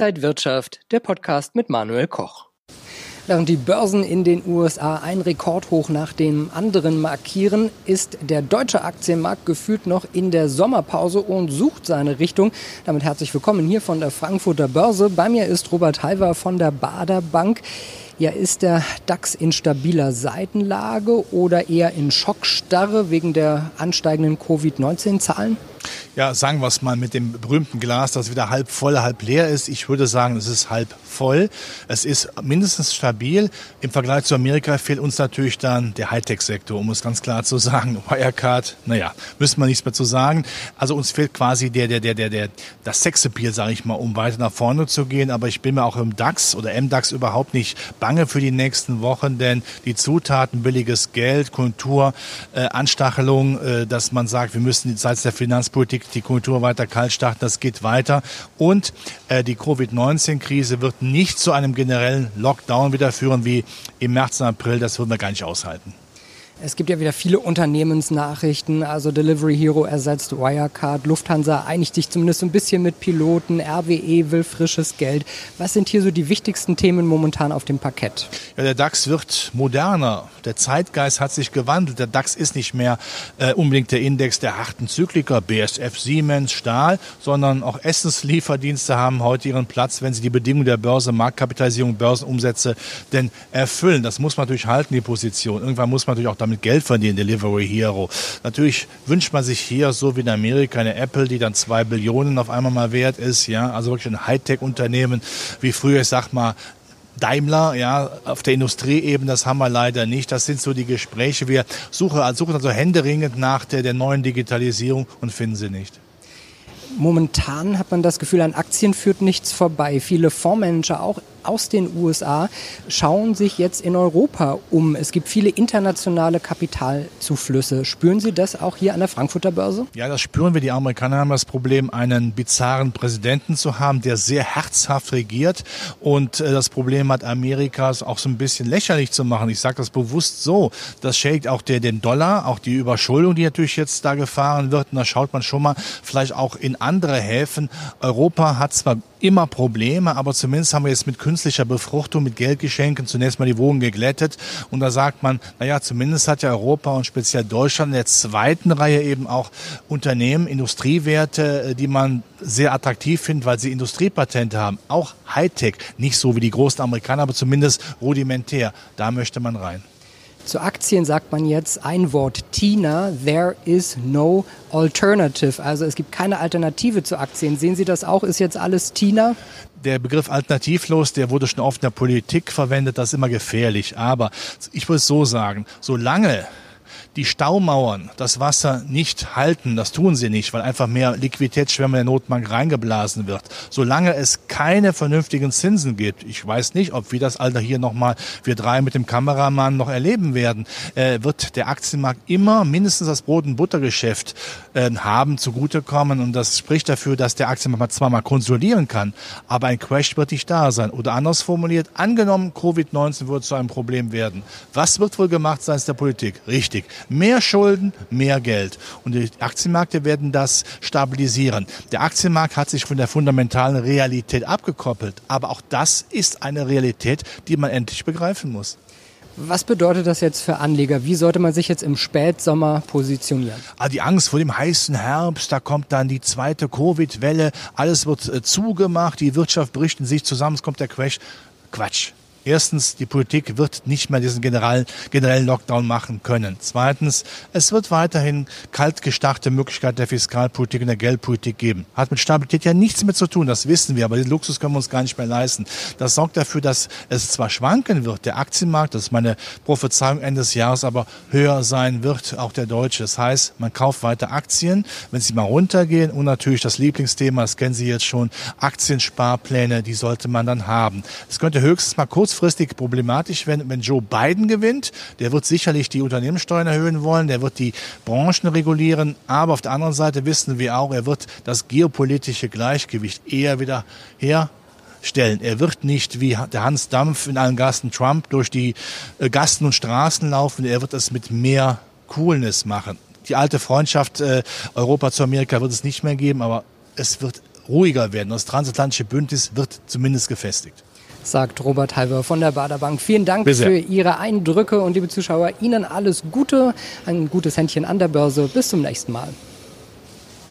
Inside Wirtschaft, der Podcast mit Manuel Koch. Während die Börsen in den USA ein Rekordhoch nach dem anderen markieren, ist der deutsche Aktienmarkt gefühlt noch in der Sommerpause und sucht seine Richtung. Damit herzlich willkommen hier von der Frankfurter Börse. Bei mir ist Robert Halver von der Bader Bank. Ja, ist der DAX in stabiler Seitenlage oder eher in Schockstarre wegen der ansteigenden Covid-19-Zahlen? Ja, sagen wir es mal mit dem berühmten Glas, das wieder halb voll, halb leer ist. Ich würde sagen, es ist halb voll. Es ist mindestens stabil. Im Vergleich zu Amerika fehlt uns natürlich dann der Hightech-Sektor, um es ganz klar zu sagen. Wirecard, naja, müssen wir nichts mehr zu sagen. Also uns fehlt quasi der, der, der, der, der, das Sexappeal, sage ich mal, um weiter nach vorne zu gehen. Aber ich bin mir auch im DAX oder MDAX überhaupt nicht bange für die nächsten Wochen, denn die Zutaten, billiges Geld, Kultur, äh, Anstachelung, äh, dass man sagt, wir müssen seitens der Finanzpolitik die Kultur weiter kalt starten, das geht weiter. Und äh, die Covid-19-Krise wird nicht zu einem generellen Lockdown wieder führen wie im März und April. Das würden wir gar nicht aushalten. Es gibt ja wieder viele Unternehmensnachrichten, also Delivery Hero ersetzt Wirecard, Lufthansa einigt sich zumindest ein bisschen mit Piloten, RWE will frisches Geld. Was sind hier so die wichtigsten Themen momentan auf dem Parkett? Ja, der DAX wird moderner. Der Zeitgeist hat sich gewandelt. Der DAX ist nicht mehr äh, unbedingt der Index der harten Zykliker, BSF, Siemens, Stahl, sondern auch Essenslieferdienste haben heute ihren Platz, wenn sie die Bedingungen der Börse, Marktkapitalisierung, Börsenumsätze denn erfüllen. Das muss man natürlich halten, die Position. Irgendwann muss man natürlich auch damit damit Geld verdienen, Delivery Hero. Natürlich wünscht man sich hier, so wie in Amerika, eine Apple, die dann zwei Billionen auf einmal mal wert ist, ja, also wirklich ein Hightech-Unternehmen, wie früher, ich sag mal, Daimler, ja, auf der Industrieebene, das haben wir leider nicht. Das sind so die Gespräche. Wir suchen, suchen also händeringend nach der, der neuen Digitalisierung und finden sie nicht. Momentan hat man das Gefühl, an Aktien führt nichts vorbei. Viele Fondsmanager auch aus den USA schauen sich jetzt in Europa um. Es gibt viele internationale Kapitalzuflüsse. Spüren Sie das auch hier an der Frankfurter Börse? Ja, das spüren wir. Die Amerikaner haben das Problem, einen bizarren Präsidenten zu haben, der sehr herzhaft regiert und äh, das Problem hat Amerikas auch so ein bisschen lächerlich zu machen. Ich sage das bewusst so. Das schädigt auch der, den Dollar, auch die Überschuldung, die natürlich jetzt da gefahren wird. Und da schaut man schon mal vielleicht auch in andere Häfen. Europa hat zwar immer Probleme, aber zumindest haben wir jetzt mit künstlicher Befruchtung, mit Geldgeschenken zunächst mal die Wogen geglättet. Und da sagt man, naja, zumindest hat ja Europa und speziell Deutschland in der zweiten Reihe eben auch Unternehmen, Industriewerte, äh, die man sehr attraktiv findet, weil sie Industriepatente haben. Auch Hightech, nicht so wie die großen Amerikaner, aber zumindest rudimentär. Da möchte man rein. Zu Aktien sagt man jetzt ein Wort TINA, there is no alternative. Also es gibt keine Alternative zu Aktien. Sehen Sie das auch? Ist jetzt alles TINA? der Begriff alternativlos, der wurde schon oft in der Politik verwendet, das ist immer gefährlich. Aber ich würde es so sagen, solange die Staumauern das Wasser nicht halten. Das tun sie nicht, weil einfach mehr Liquiditätsschwämme der Notbank reingeblasen wird. Solange es keine vernünftigen Zinsen gibt, ich weiß nicht, ob wir das Alter hier nochmal, wir drei mit dem Kameramann noch erleben werden, äh, wird der Aktienmarkt immer mindestens das Brot- und Buttergeschäft äh, haben, zugutekommen. Und das spricht dafür, dass der Aktienmarkt mal konsolidieren kann, aber ein Crash wird nicht da sein. Oder anders formuliert, angenommen, Covid-19 wird zu einem Problem werden. Was wird wohl gemacht seitens der Politik? Richtig. Mehr Schulden, mehr Geld. Und die Aktienmärkte werden das stabilisieren. Der Aktienmarkt hat sich von der fundamentalen Realität abgekoppelt. Aber auch das ist eine Realität, die man endlich begreifen muss. Was bedeutet das jetzt für Anleger? Wie sollte man sich jetzt im Spätsommer positionieren? Ah, die Angst vor dem heißen Herbst, da kommt dann die zweite Covid-Welle, alles wird äh, zugemacht, die Wirtschaft bricht in sich zusammen, es kommt der Crash. Quatsch. Erstens, die Politik wird nicht mehr diesen generellen, generellen Lockdown machen können. Zweitens, es wird weiterhin kalt gestarrte Möglichkeit der Fiskalpolitik und der Geldpolitik geben. Hat mit Stabilität ja nichts mehr zu tun, das wissen wir, aber den Luxus können wir uns gar nicht mehr leisten. Das sorgt dafür, dass es zwar schwanken wird, der Aktienmarkt, das ist meine Prophezeiung Ende des Jahres, aber höher sein wird, auch der deutsche. Das heißt, man kauft weiter Aktien, wenn sie mal runtergehen und natürlich das Lieblingsthema, das kennen Sie jetzt schon, Aktiensparpläne, die sollte man dann haben. Es könnte höchstens mal kurz kurzfristig problematisch, wenn, wenn Joe Biden gewinnt. Der wird sicherlich die Unternehmenssteuern erhöhen wollen, der wird die Branchen regulieren, aber auf der anderen Seite wissen wir auch, er wird das geopolitische Gleichgewicht eher wieder herstellen. Er wird nicht wie der Hans Dampf in allen Gassen Trump durch die äh, Gassen und Straßen laufen, er wird es mit mehr Coolness machen. Die alte Freundschaft äh, Europa zu Amerika wird es nicht mehr geben, aber es wird ruhiger werden. Das transatlantische Bündnis wird zumindest gefestigt sagt Robert Halver von der Baderbank. Vielen Dank für Ihre Eindrücke und liebe Zuschauer, Ihnen alles Gute, ein gutes Händchen an der Börse. Bis zum nächsten Mal.